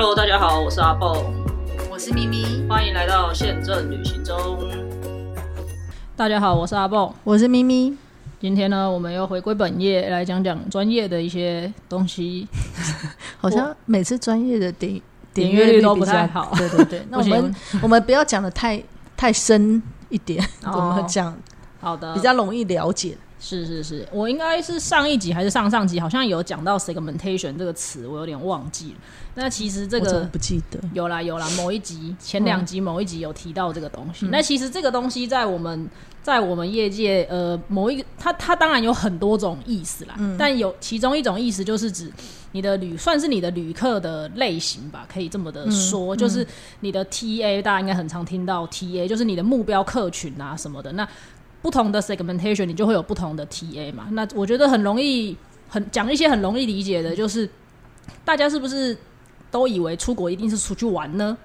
Hello，大家好，我是阿豹，我是咪咪，欢迎来到宪政旅行中。大家好，我是阿豹，我是咪咪。今天呢，我们又回归本业，来讲讲专业的一些东西。好像每次专业的点点阅率都不太好。对对对，那我们我们不要讲的太太深一点，我们讲好的，比较容易了解。是是是，我应该是上一集还是上上集，好像有讲到 segmentation 这个词，我有点忘记了。那其实这个不记得有啦有啦，某一集前两集某一集有提到这个东西。那其实这个东西在我们在我们业界呃某一个它它当然有很多种意思啦，嗯但有其中一种意思就是指你的旅算是你的旅客的类型吧，可以这么的说，就是你的 TA 大家应该很常听到 TA，就是你的目标客群啊什么的那。不同的 segmentation，你就会有不同的 TA 嘛？那我觉得很容易，很讲一些很容易理解的，就是大家是不是都以为出国一定是出去玩呢？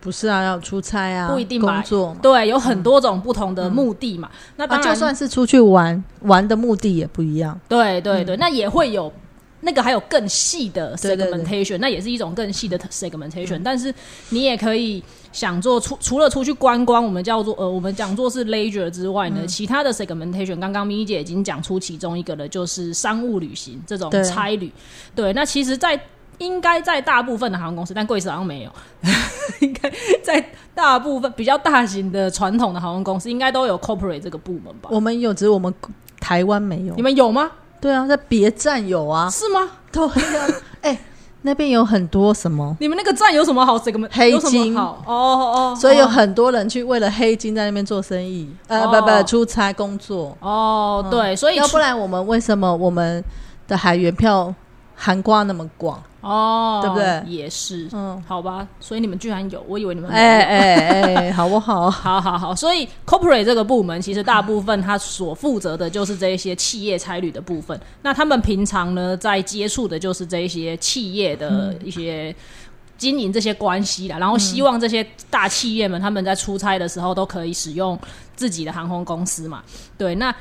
不是啊，要出差啊，不一定工作。对，有很多种不同的目的嘛。那当然，就算是出去玩，玩的目的也不一样。对对对，那也会有。那个还有更细的 segmentation，那也是一种更细的 segmentation。但是你也可以想做出除了出去观光，我们叫做呃，我们讲做是 leisure 之外呢，其他的 segmentation，刚刚咪姐已经讲出其中一个了，就是商务旅行这种差旅。对，那其实，在应该在大部分的航空公司，但贵司好像没有，应该在大部分比较大型的传统的航空公司，应该都有 corporate 这个部门吧？我们有，只是我们台湾没有。你们有吗？对啊，在别站有啊，是吗？对啊，哎，那边有很多什么？你们那个站有什么好？这个黑金哦哦，所以有很多人去为了黑金在那边做生意，呃，不不，出差工作。哦，对，所以要不然我们为什么我们的海员票含挂那么广？哦，对不对？也是，嗯，好吧。所以你们居然有，我以为你们哎哎哎，好不好？好好好。所以 corporate 这个部门，其实大部分他所负责的就是这一些企业差旅的部分。那他们平常呢，在接触的就是这一些企业的一些经营这些关系啦。然后希望这些大企业们他们在出差的时候都可以使用自己的航空公司嘛。对，那。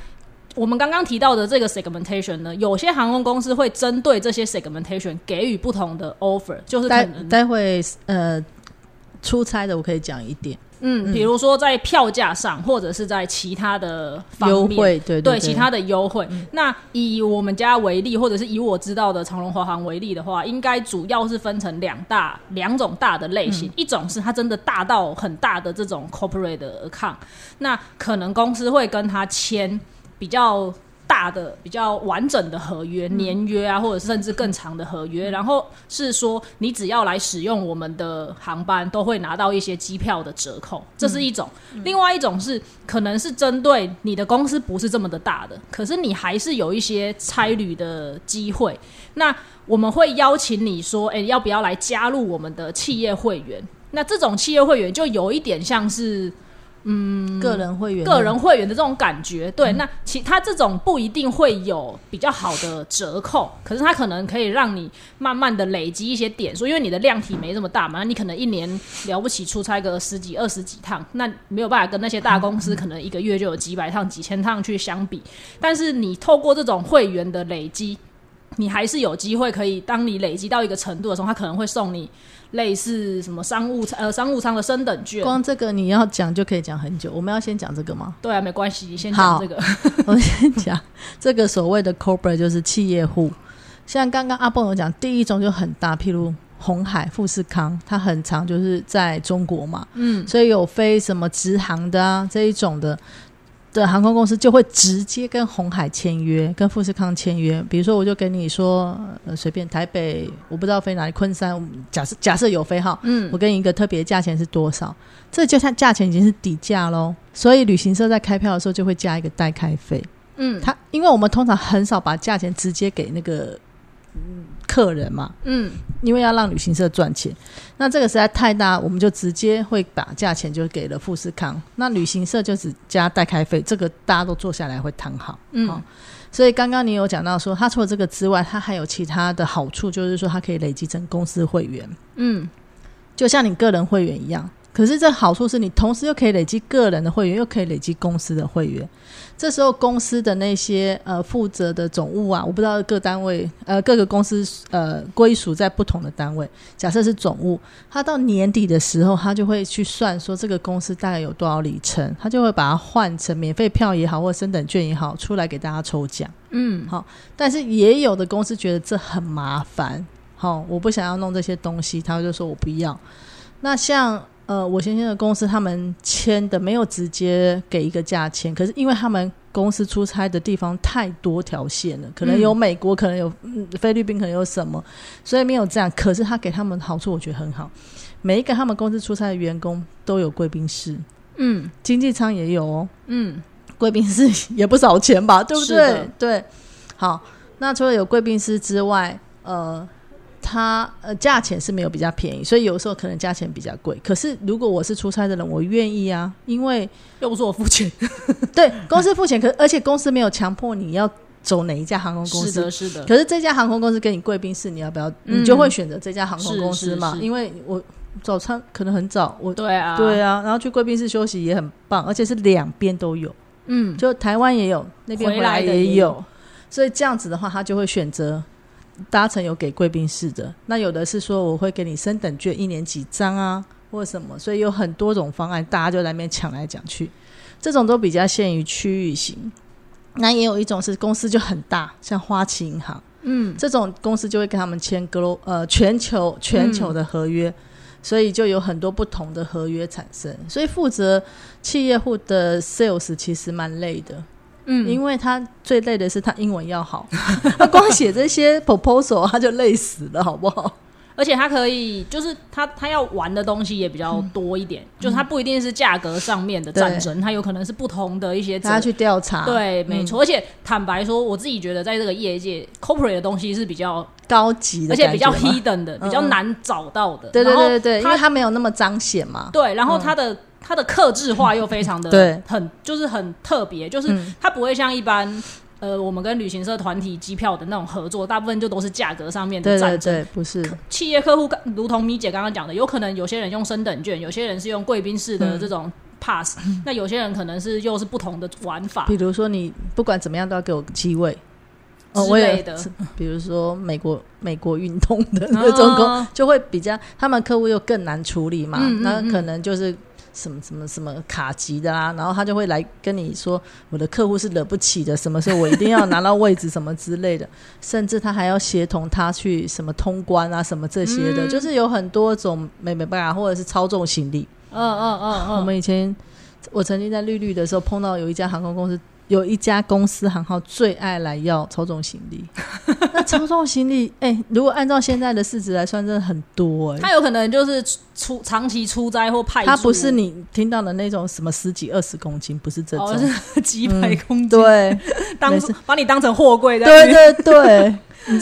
我们刚刚提到的这个 segmentation 呢，有些航空公司会针对这些 segmentation 给予不同的 offer，就是待待会呃出差的我可以讲一点，嗯，比如说在票价上，或者是在其他的优惠，对对，其他的优惠。那以我们家为例，或者是以我知道的长龙华航为例的话，应该主要是分成两大两种大的类型，一种是它真的大到很大的这种 corporate account，那可能公司会跟他签。比较大的、比较完整的合约、年约啊，或者甚至更长的合约，然后是说你只要来使用我们的航班，都会拿到一些机票的折扣，这是一种。另外一种是可能是针对你的公司不是这么的大的，可是你还是有一些差旅的机会。那我们会邀请你说，哎，要不要来加入我们的企业会员？那这种企业会员就有一点像是。嗯，个人会员，个人会员的这种感觉，对，那其他这种不一定会有比较好的折扣，可是它可能可以让你慢慢的累积一些点数，因为你的量体没这么大嘛，你可能一年了不起出差个十几、二十几趟，那没有办法跟那些大公司可能一个月就有几百趟、几千趟去相比，但是你透过这种会员的累积，你还是有机会可以，当你累积到一个程度的时候，他可能会送你。类似什么商务舱呃商务舱的升等券，光这个你要讲就可以讲很久。我们要先讲这个吗？对啊，没关系，你先讲这个。我先讲这个所谓的 corporate 就是企业户。像刚刚阿蹦有讲，第一种就很大，譬如红海、富士康，它很长，就是在中国嘛，嗯，所以有飞什么直航的啊这一种的。的航空公司就会直接跟红海签约，跟富士康签约。比如说，我就跟你说，呃，随便台北，我不知道飞哪里，昆山，假设假设有飞哈，嗯，我跟你一个特别价钱是多少？这就像价钱已经是底价喽。所以旅行社在开票的时候就会加一个代开费，嗯，他因为我们通常很少把价钱直接给那个。客人嘛，嗯，因为要让旅行社赚钱，那这个实在太大，我们就直接会把价钱就给了富士康，那旅行社就只加代开费，这个大家都坐下来会谈好，嗯，所以刚刚你有讲到说，他除了这个之外，他还有其他的好处，就是说他可以累积成公司会员，嗯，就像你个人会员一样。可是这好处是你同时又可以累积个人的会员，又可以累积公司的会员。这时候公司的那些呃负责的总务啊，我不知道各单位呃各个公司呃归属在不同的单位。假设是总务，他到年底的时候，他就会去算说这个公司大概有多少里程，他就会把它换成免费票也好，或者升等券也好，出来给大家抽奖。嗯，好。但是也有的公司觉得这很麻烦，好，我不想要弄这些东西，他就说我不要。那像。呃，我先生的公司他们签的没有直接给一个价钱，可是因为他们公司出差的地方太多条线了，可能有美国，可能有菲律宾，可能有什么，所以没有这样。可是他给他们好处，我觉得很好。每一个他们公司出差的员工都有贵宾室，嗯，经济舱也有哦，嗯，贵宾室也不少钱吧，对不对？对，好，那除了有贵宾室之外，呃。它呃价钱是没有比较便宜，所以有时候可能价钱比较贵。可是如果我是出差的人，我愿意啊，因为又不是我付钱，对公司付钱，可而且公司没有强迫你要走哪一家航空公司，是的，是的。可是这家航空公司给你贵宾室，你要不要？你就会选择这家航空公司嘛？因为我早餐可能很早，我对啊，对啊，然后去贵宾室休息也很棒，而且是两边都有，嗯，就台湾也有，那边回来也有，所以这样子的话，他就会选择。搭乘有给贵宾室的，那有的是说我会给你升等券，一年几张啊，或者什么，所以有很多种方案，大家就在那边抢来抢去，这种都比较限于区域型。那也有一种是公司就很大，像花旗银行，嗯，这种公司就会跟他们签格罗呃全球全球的合约，所以就有很多不同的合约产生，所以负责企业户的 sales 其实蛮累的。嗯，因为他最累的是他英文要好，他光写这些 proposal 他就累死了，好不好？而且他可以，就是他他要玩的东西也比较多一点，就是他不一定是价格上面的战争，他有可能是不同的一些，他去调查，对，没错。而且坦白说，我自己觉得在这个业界，corporate 的东西是比较高级的，而且比较 hidden 的，比较难找到的。对对对对，因为他没有那么彰显嘛。对，然后他的。它的克制化又非常的对，很就是很特别，就是它不会像一般呃我们跟旅行社团体机票的那种合作，大部分就都是价格上面的战争。对，不是。企业客户，如同米姐刚刚讲的，有可能有些人用升等券，有些人是用贵宾式的这种 pass，那有些人可能是又是不同的玩法。比如说你不管怎么样都要给我机位之类的，比如说美国美国运动的那种工，就会比较他们客户又更难处理嘛，那可能就是。什么什么什么卡级的啦，然后他就会来跟你说，我的客户是惹不起的，什么时候我一定要拿到位置，什么之类的，甚至他还要协同他去什么通关啊，什么这些的，就是有很多种没没办法，或者是操纵行李。嗯嗯嗯嗯，我们以前我曾经在绿绿的时候碰到有一家航空公司。有一家公司行号最爱来要操纵行李，那操纵行李，哎，如果按照现在的市值来算，真的很多哎。他有可能就是出长期出差或派，他不是你听到的那种什么十几二十公斤，不是这种，是几百公斤，对，当把你当成货柜的，对对对。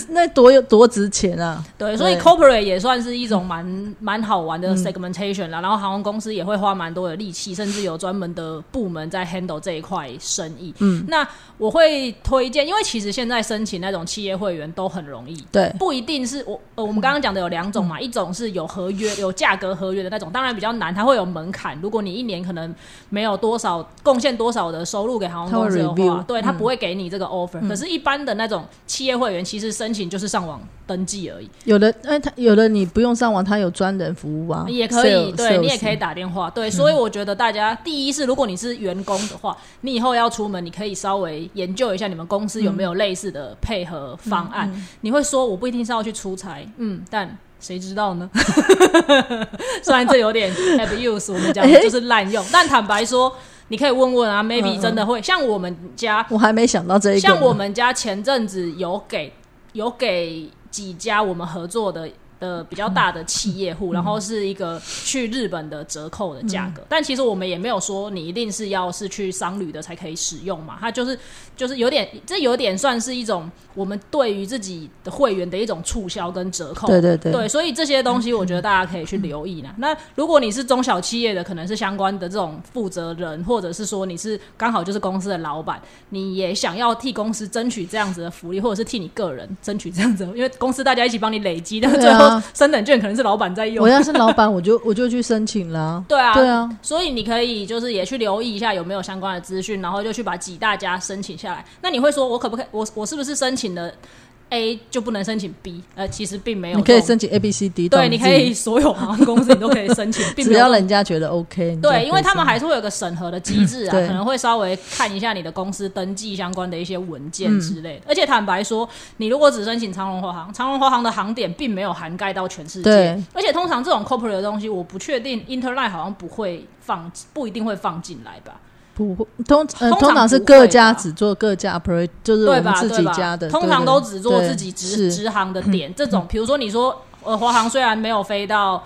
那多有多值钱啊！对，所以 corporate 也算是一种蛮蛮好玩的 segmentation 啦。然后航空公司也会花蛮多的力气，甚至有专门的部门在 handle 这一块生意。嗯，那我会推荐，因为其实现在申请那种企业会员都很容易。对，不一定是我呃，我们刚刚讲的有两种嘛，一种是有合约、有价格合约的那种，当然比较难，它会有门槛。如果你一年可能没有多少贡献多少的收入给航空公司的话，对他不会给你这个 offer。可是，一般的那种企业会员，其实申请就是上网登记而已。有的，哎，他有的你不用上网，他有专人服务啊，也可以。对你也可以打电话。对，所以我觉得大家第一是，如果你是员工的话，你以后要出门，你可以稍微研究一下你们公司有没有类似的配合方案。你会说我不一定是要去出差，嗯，但谁知道呢？虽然这有点 abuse，我们讲 就是滥用，但坦白说。你可以问问啊，maybe 真的会像我们家，我还没想到这一个。像我们家前阵子有给有给几家我们合作的。的比较大的企业户，然后是一个去日本的折扣的价格，但其实我们也没有说你一定是要是去商旅的才可以使用嘛，它就是就是有点这有点算是一种我们对于自己的会员的一种促销跟折扣，对对对，对，所以这些东西我觉得大家可以去留意呢。那如果你是中小企业的，可能是相关的这种负责人，或者是说你是刚好就是公司的老板，你也想要替公司争取这样子的福利，或者是替你个人争取这样子，因为公司大家一起帮你累积到最后。升等券可能是老板在用我。要是老板，我就 我就去申请了。对啊，对啊，所以你可以就是也去留意一下有没有相关的资讯，然后就去把几大家申请下来。那你会说，我可不可以？我我是不是申请了 A 就不能申请 B？呃，其实并没有你，可以申请 A、B、C、D，对，你可以 所有航空公司你都可以申请，并 要人家觉得 OK，对，因为他们还是会有个审核的机制啊，可能会稍微看一下你的公司登记相关的一些文件嗯之类的。而且坦白说，你如果只申请长荣华航，长荣华航的航点并没有涵盖到全世界对，而且通常这种 corporate 的东西，我不确定 Interline 好像不会放，不一定会放进来吧？不会通呃通常是各家只做各家 operate，就是我？们自？己家的，通常都只做自己直直航的 点。这种，比如说你说，呃，华航虽然没有飞到。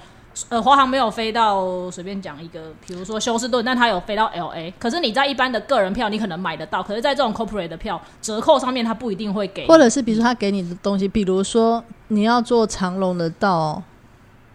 呃，华航没有飞到，随便讲一个，比如说休斯顿，但它有飞到 L A。可是你在一般的个人票，你可能买得到，可是在这种 corporate 的票折扣上面，它不一定会给。或者是比如说他给你的东西，比如说你要坐长龙的到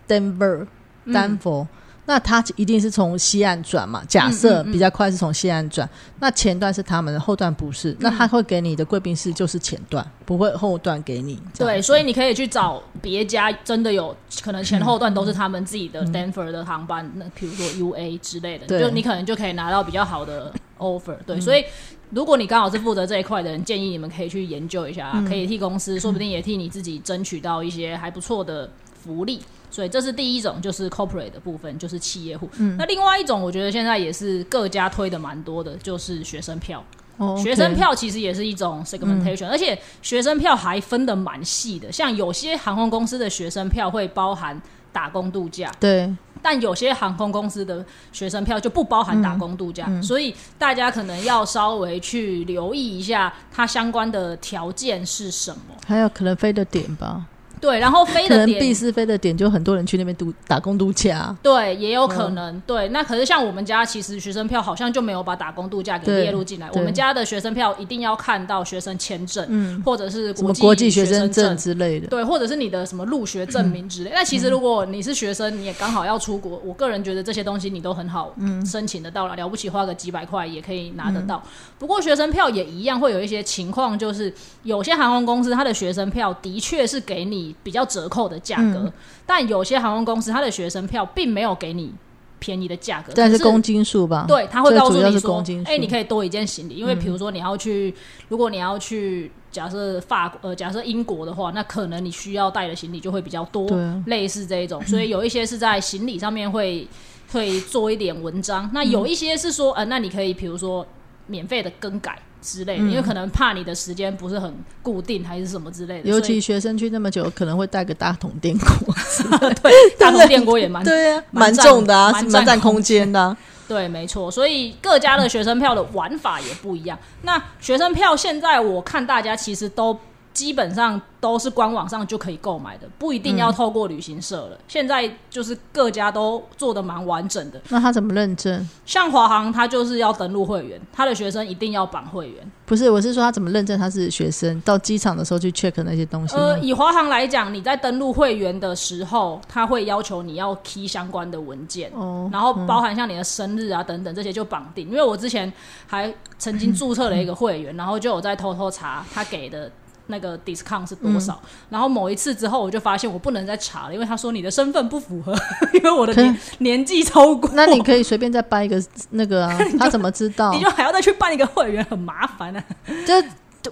Denver 嗯丹佛。那他一定是从西岸转嘛？假设比较快是从西岸转，那前段是他们的，后段不是。那他会给你的贵宾室就是前段，不会后段给你。对，所以你可以去找别家，真的有可能前后段都是他们自己的 Stanford 的航班，那比如说 UA 之类的，就你可能就可以拿到比较好的 offer。对，所以如果你刚好是负责这一块的人，建议你们可以去研究一下，可以替公司，说不定也替你自己争取到一些还不错的福利。所以这是第一种，就是 corporate 的部分，就是企业户。那另外一种，我觉得现在也是各家推的蛮多的，就是学生票。哦学生票其实也是一种 segmentation，、而且学生票还分的蛮细的。像有些航空公司的学生票会包含打工度假，对但有些航空公司的学生票就不包含打工度假，嗯所以大家可能要稍微去留意一下它相关的条件是什么。还有可能飞的点吧，对，然后飞的点必是飞的点就很多人去那边度打工度假。对，也有可能、对。那可是像我们家，其实学生票好像就没有把打工度假给列入进来。我们家的学生票一定要看到学生签证，嗯或者是国际学生生证之类的，对，或者是你的什么入学证明之类。那其实如果你是学生，你也刚好要出国，我个人觉得这些东西你都很好申请得到了，了不起花个几百块也可以拿得到。不过学生票也一样会有一些情况，就是有些航空公司它的学生票的确是给你比较折扣的价格，但有些航空公司它的学生票并没有给你便宜的价格，但是公斤数吧？对，他会告诉你说哎、你可以多一件行李，因为比如说你要去，如果你要去假设法国呃，假设英国的话，那可能你需要带的行李就会比较多，类似这一种，所以有一些是在行李上面会会做一点文章，那有一些是说，呃，那你可以比如说免费的更改。之类的，因为可能怕你的时间不是很固定，还是什么之类的。尤其学生去那么久，可能会带个大桶电锅，对大桶电锅也蛮 对啊，蛮重的啊，蛮占空空间的啊。对，没错，所以各家的学生票的玩法也不一样。那学生票现在我看大家其实都基本上都是官网上就可以购买的，不一定要透过旅行社了。现在就是各家都做的蛮完整的，那他怎么认证？像华航，他就是要登录会员，他的学生一定要绑会员。不是，我是说他怎么认证他是学生？到机场的时候去 check 那些东西。呃，以华航来讲，你在登录会员的时候，他会要求你要 key 相关的文件，哦，然后包含像你的生日啊等等这些就绑定。因为我之前还曾经注册了一个会员，然后就有在偷偷查他给的。那个 discount 是多少？然后某一次之后，我就发现我不能再查了，因为他说你的身份不符合，因为我的可年年纪超过。那你可以随便再办一个那个啊，他怎么知道你？就还要再去办一个会员，很麻烦啊。就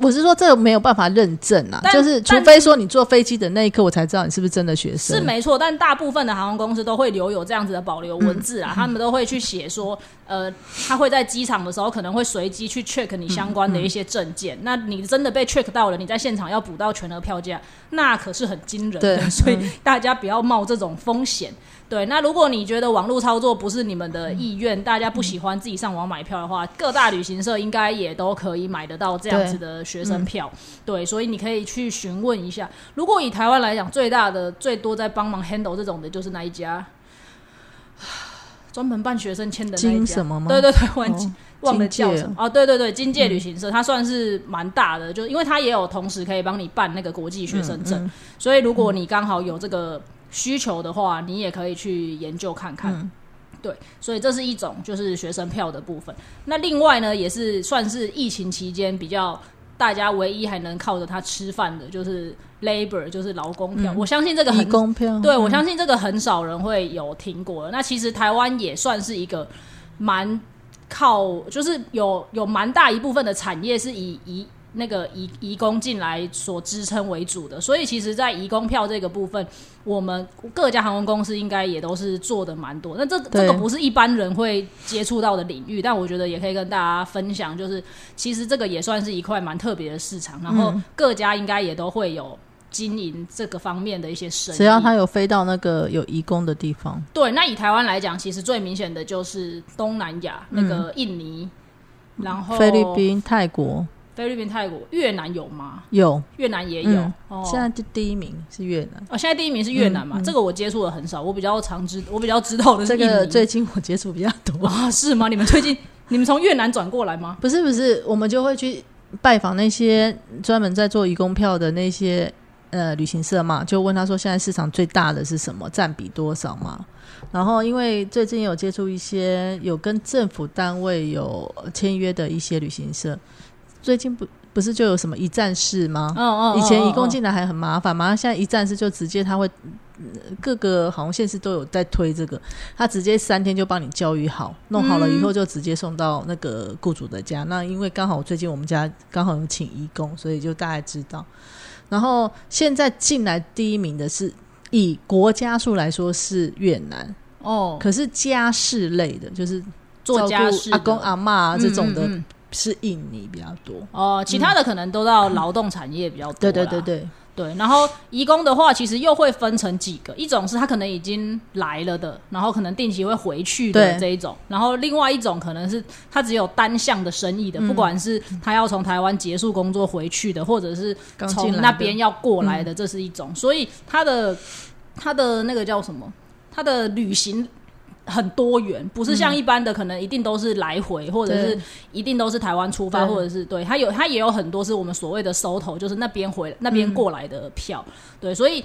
我是说这个没有办法认证啊，就是除非说你坐飞机的那一刻，我才知道你是不是真的学生。是没错，但大部分的航空公司都会留有这样子的保留文字啊，他们都会去写说，呃，他会在机场的时候可能会随机去 check 你相关的一些证件。那你真的被 check 到了，你在现场要补到全额票价，那可是很惊人的，所以大家不要冒这种风险。对，那如果你觉得网络操作不是你们的意愿，大家不喜欢自己上网买票的话，各大旅行社应该也都可以买得到这样子的学生票。对，所以你可以去询问一下。如果以台湾来讲，最大的、最多在帮忙 handle 这种的，就是那一家，专门办学生签的那一家。金什么吗？对对对，忘记、哦忘了叫什么哦。对对对，金界旅行社，它算是蛮大的，就因为它也有同时可以帮你办那个国际学生证，所以如果你刚好有这个需求的话，你也可以去研究看看。对，所以这是一种就是学生票的部分。那另外呢，也是算是疫情期间比较大家唯一还能靠着它吃饭的，就是 labor，就是劳工票。我相信这个很工票，对我相信这个很少人会有听过。那其实台湾也算是一个蛮靠，就是有有蛮大一部分的产业是以以。那个移移工进来所支撑为主的，所以其实，在移工票这个部分，我们各家航空公司应该也都是做的蛮多。那这这个不是一般人会接触到的领域，但我觉得也可以跟大家分享，就是其实这个也算是一块蛮特别的市场。然后各家应该也都会有经营这个方面的一些生意。只要他有飞到那个有移工的地方，对。那以台湾来讲，其实最明显的就是东南亚那个印尼，然后菲律宾、泰国。菲律宾、泰国、越南有吗？有，越南也有。现在第第一名是越南。哦，现在第一名是越南嘛？这个我接触的很少，我比较常知，我比较知道的这个最近我接触比较多啊？是吗？你们最近你们从越南转过来吗？不是不是，我们就会去拜访那些专门在做移工票的那些呃旅行社嘛，就问他说现在市场最大的是什么，占比多少嘛？然后因为最近有接触一些有跟政府单位有签约的一些旅行社。最近不不是就有什么一站式吗？哦哦，以前移工进来还很麻烦嘛，现在一站式就直接他会各个航空线是都有在推这个，他直接三天就帮你教育好，弄好了以后就直接送到那个雇主的家。那因为刚好最近我们家刚好有请义工，所以就大概知道。然后现在进来第一名的是以国家数来说是越南哦，可是家事类的，就是做家事阿公阿妈这种的。是印尼比较多哦，其他的可能都到劳动产业比较多。对对对对对。然后移工的话，其实又会分成几个，一种是他可能已经来了的，然后可能定期会回去的这一种。然后另外一种可能是他只有单向的生意的，不管是他要从台湾结束工作回去的，或者是从那边要过来的，这是一种。所以他的他的那个叫什么？他的旅行。很多元，不是像一般的，可能一定都是来回，或者是一定都是台湾出发，或者是对它有它也有很多是我们所谓的收头，就是那边回那边过来的票。对，所以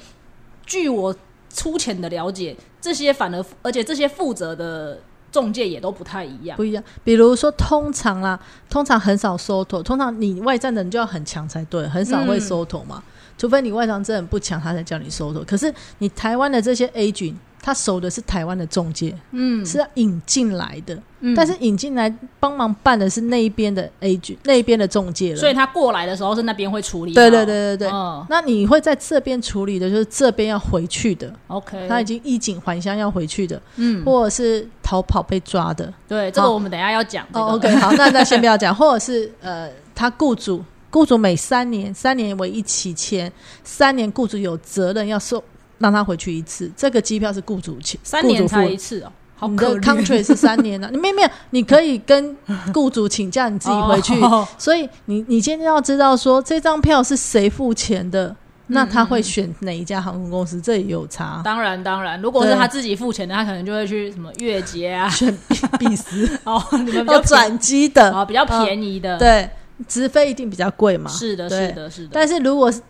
据我粗浅的了解，这些反而而且这些负责的中介也都不太一样，不一样。比如说，通常啦，通常很少收头，通常你外站的人就要很强才对，很少会收头嘛，除非你外站真的不强，他才叫你收头。可是你台湾的这些 A 军。他守的是台湾的中介，嗯，是要引进来的，嗯，但是引进来帮忙办的是那一边的 A G，那一边的中介了，所以他过来的时候是那边会处理，对对对对对，那你会在这边处理的，就是这边要回去的，OK，他已经衣锦还乡要回去的，嗯，或者是逃跑被抓的，对，这个我们等下要讲，OK，好，那那先不要讲，或者是呃，他雇主，雇主每三年，三年为一期签，三年雇主有责任要收。让他回去一次，这个机票是雇主请，三年才一次哦。好你的 country 是三年呢，你没有没有，你可以跟雇主请假，你自己回去。所以你你今天要知道说这张票是谁付钱的，那他会选哪一家航空公司，这也有差。当然当然，如果是他自己付钱的，他可能就会去什么月结啊，选必斯哦，你们要转机的。啊，比较便宜的，对，直飞一定比较贵嘛。是的，是的，是的。但是如果是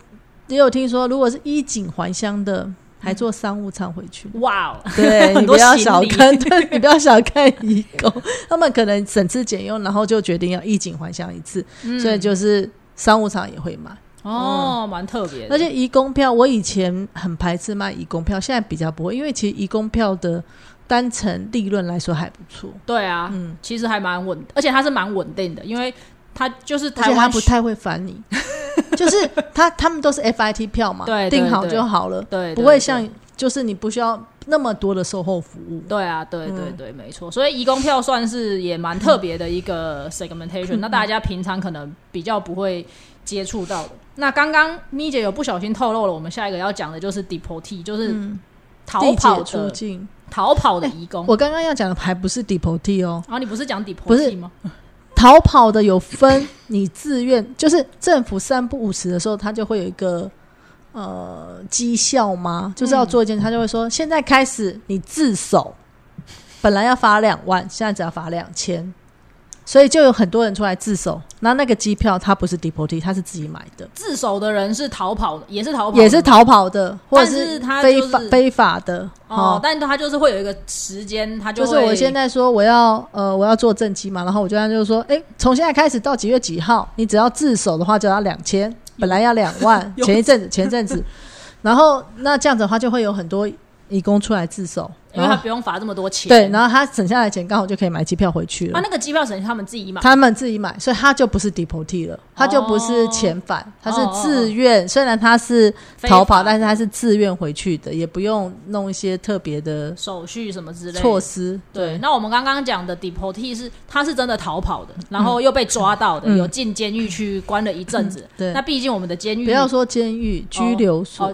也有听说，如果是衣锦还乡的，还坐商务舱回去。哇哦！对 你不要小看，对你不要小看义工，他们可能省吃俭用，然后就决定要衣锦还乡一次，所以就是商务舱也会买。哦，蛮特别。而且义工票，我以前很排斥卖义工票，现在比较不会，因为其实义工票的单程利润来说还不错。对啊，嗯，其实还蛮稳，而且它是蛮稳定的，因为它就是台湾不太会烦你。就是他，他们都是 FIT 票嘛，对，订好就好了，对，不会像就是你不需要那么多的售后服务。对啊，对对对，没错。所以移工票算是也蛮特别的一个 segmentation，那大家平常可能比较不会接触到的。那刚刚咪姐有不小心透露了，我们下一个要讲的就是 deportee，就是逃跑出境、逃跑的移工。我刚刚要讲的还不是 deportee 哦，啊，你不是讲 deportee 吗？逃跑的有分，你自愿就是政府三不五时的时候，他就会有一个呃绩效吗？就是要做一件，他就会说，现在开始你自首，本来要罚两万，现在只要罚两千。所以就有很多人出来自首。那那个机票他不是 deportee，他是自己买的，自首的人是逃跑的，也是逃跑，也是逃跑的，或者是他非法非法的哦。但他就是会有一个时间，他就是我现在说我要呃我要做正机嘛，然后我就这样就是说，哎，从现在开始到几月几号，你只要自首的话就要两千，本来要两万，前一阵子前一阵子，然后那这样子的话就会有很多义工出来自首。因为他不用罚这么多钱，对，然后他省下来钱刚好就可以买机票回去了。他那个机票省他们自己买，他们自己买，所以他就不是 deportee 了，他就不是遣返，他是自愿。虽然他是逃跑，但是他是自愿回去的，也不用弄一些特别的手续什么之类措施。对，那我们刚刚讲的 deportee 是他是真的逃跑的，然后又被抓到的，有进监狱去关了一阵子。对，那毕竟我们的监狱不要说监狱，拘留所，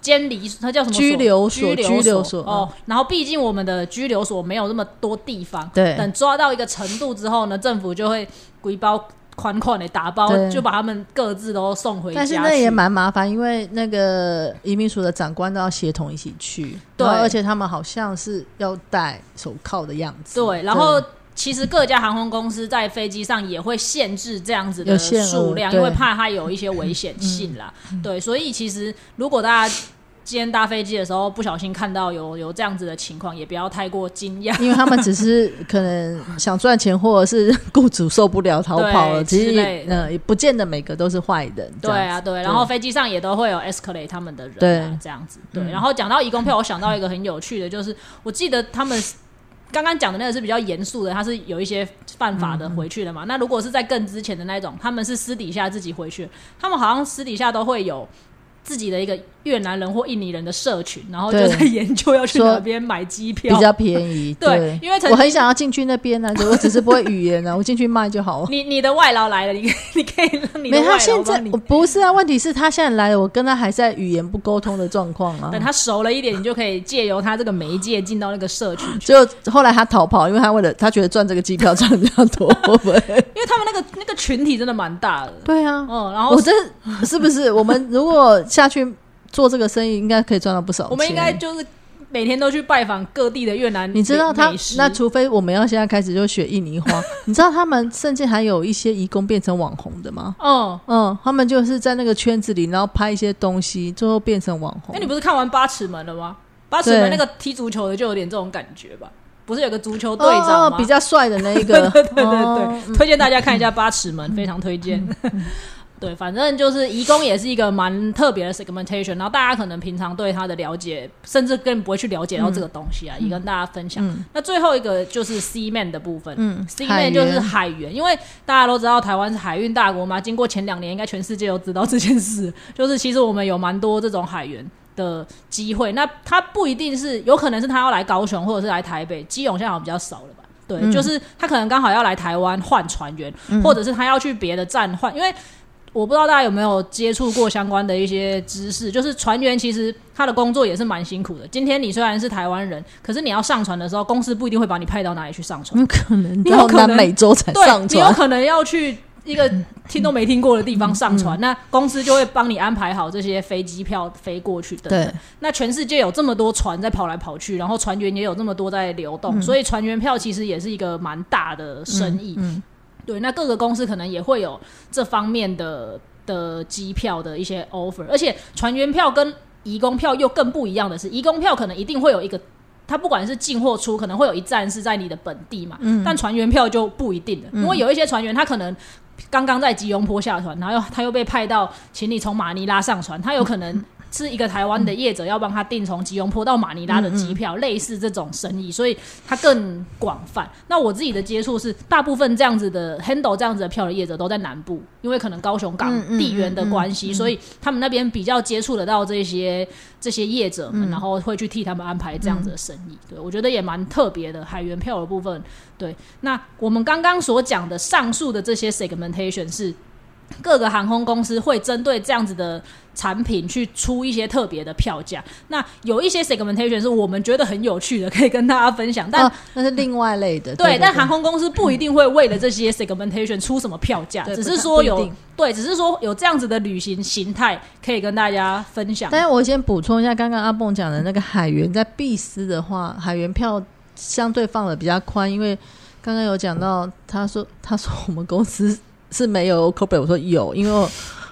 监离，他叫什么？拘留所，拘留所。哦，然后毕竟我们的。拘留所没有那么多地方，对，等抓到一个程度之后呢，政府就会归包款款的打包，就把他们各自都送回家。但是那也蛮麻烦，因为那个移民署的长官都要协同一起去，对，而且他们好像是要戴手铐的样子。对，然后其实各家航空公司在飞机上也会限制这样子的数量，因为怕它有一些危险性啦。对，所以其实如果大家。今天搭飞机的时候，不小心看到有有这样子的情况，也不要太过惊讶，因为他们只是 可能想赚钱，或者是 雇主受不了逃跑了。其实，呃，也不见得每个都是坏人。对啊，对。然后飞机上也都会有 escalate 他们的人啊，这样子。对。然后讲到移工票，我想到一个很有趣的，就是我记得他们刚刚讲的那个是比较严肃的，他是有一些犯法的回去的嘛。那如果是在更之前的那种，他们是私底下自己回去，他们好像私底下都会有自己的一个。越南人或印尼人的社群，然后就在研究要去哪边买机票比较便宜。对，因为我很想要进去那边呢，我只是不会语言呢，我进去卖就好了。你你的外劳来了，你 你可以让你没他现在不是啊？问题是他现在来了，我跟他还在语言不沟通的状况啊。等他熟了一点，你就可以借由他这个媒介进到那个社群。就后来他逃跑，因为他为了他觉得赚这个机票赚的比较多，因为他们那个那个群体真的蛮大的。对啊，嗯，然后我这是不是我们如果下去？做这个生意应该可以赚到不少。我们应该就是每天都去拜访各地的越南。你知道他那除非我们要现在开始就学印尼话。你知道他们甚至还有一些义工变成网红的吗？嗯嗯，他们就是在那个圈子里，然后拍一些东西，最后变成网红。哎，你不是看完八尺门了吗？八尺门那个踢足球的就有点这种感觉吧？不是有个足球队长吗？比较帅的那一个。对对对，推荐大家看一下八尺门，非常推荐。对，反正就是移工也是一个蛮特别的 segmentation，然后大家可能平常对他的了解，甚至更不会去了解到这个东西啊，也跟大家分享。那最后一个就是 C man 的部分，嗯，C man 就是海员，因为大家都知道台湾是海运大国嘛，经过前两年，应该全世界都知道这件事，就是其实我们有蛮多这种海员的机会。那他不一定是，有可能是他要来高雄，或者是来台北，基隆现在好像比较少了吧？对，就是他可能刚好要来台湾换船员，或者是他要去别的站换，因为。我不知道大家有没有接触过相关的一些知识，就是船员其实他的工作也是蛮辛苦的。今天你虽然是台湾人，可是你要上船的时候，公司不一定会把你派到哪里去上船，有可能到南美洲才上船，你有可能要去一个听都没听过的地方上船，那公司就会帮你安排好这些飞机票飞过去对。那全世界有这么多船在跑来跑去，然后船员也有这么多在流动，所以船员票其实也是一个蛮大的生意。对，那各个公司可能也会有这方面的的机票的一些 offer，而且船员票跟移工票又更不一样的是，移工票可能一定会有一个，它不管是进或出，可能会有一站是在你的本地嘛，嗯，但船员票就不一定了，因为有一些船员他可能刚刚在吉隆坡下船，然后他又被派到，请你从马尼拉上船，他有可能。是一个台湾的业者要帮他订从吉隆坡到马尼拉的机票，类似这种生意，所以它更广泛。那我自己的接触是，大部分这样子的 handle 这样子的票的业者都在南部，因为可能高雄港地缘的关系，所以他们那边比较接触得到这些这些业者们，然后会去替他们安排这样子的生意。对我觉得也蛮特别的，海员票的部分。对，那我们刚刚所讲的上述的这些 segmentation 是。各个航空公司会针对这样子的产品去出一些特别的票价。那有一些 segmentation 是我们觉得很有趣的，可以跟大家分享。但那是另外类的。对，但航空公司不一定会为了这些 segmentation 出什么票价，只是说有对，只是说有这样子的旅行形态可以跟大家分享。但是我先补充一下，刚刚阿蹦讲的那个海员在必斯的话，海员票相对放的比较宽，因为。刚刚有讲到，他说他说我们公司是没有 corporate，我说有，因为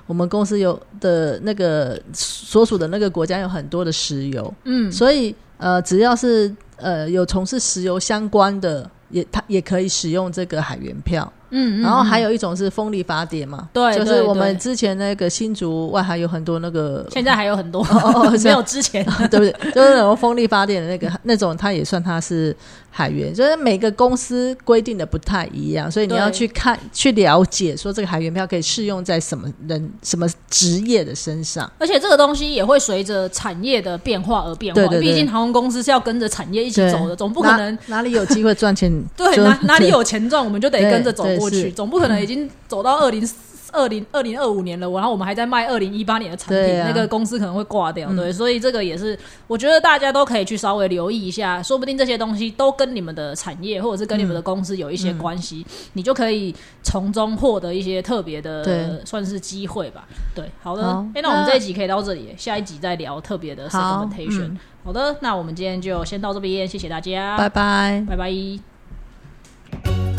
我们公司有的那个所属的那个国家有很多的石油，嗯，所以呃，只要是呃有从事石油相关的，也他也可以使用这个海员票。嗯，然后还有一种是风力发电嘛，对对就是我们之前那个新竹外还有很多那个，现在还有很多哦哦 没有之前，对不对？就是那种风力发电的那个那种，它也算它是海员，就是每个公司规定的不太一样，所以你要去看去了解，说这个海员票可以适用在什么人、什么职业的身上。而且这个东西也会随着产业的变化而变化。对对对毕竟航空公司是要跟着产业一起走的，总不可能哪哪里有机会赚钱 对哪哪里有钱赚，我们就得跟着走过去，总不可能已经走到二零二零二零二五年了，然后我们还在卖二零一八年的产品，啊那个公司可能会挂掉。嗯对，所以这个也是我觉得大家都可以去稍微留意一下，说不定这些东西都跟你们的产业或者是跟你们的公司有一些关系，你就可以从中获得一些特别的对算是机会吧。对，好的，好哎、那我们这一集可以到这里，下一集再聊特别的好 segmentation。嗯好的，那我们今天就先到这边，谢谢大家，拜拜。拜拜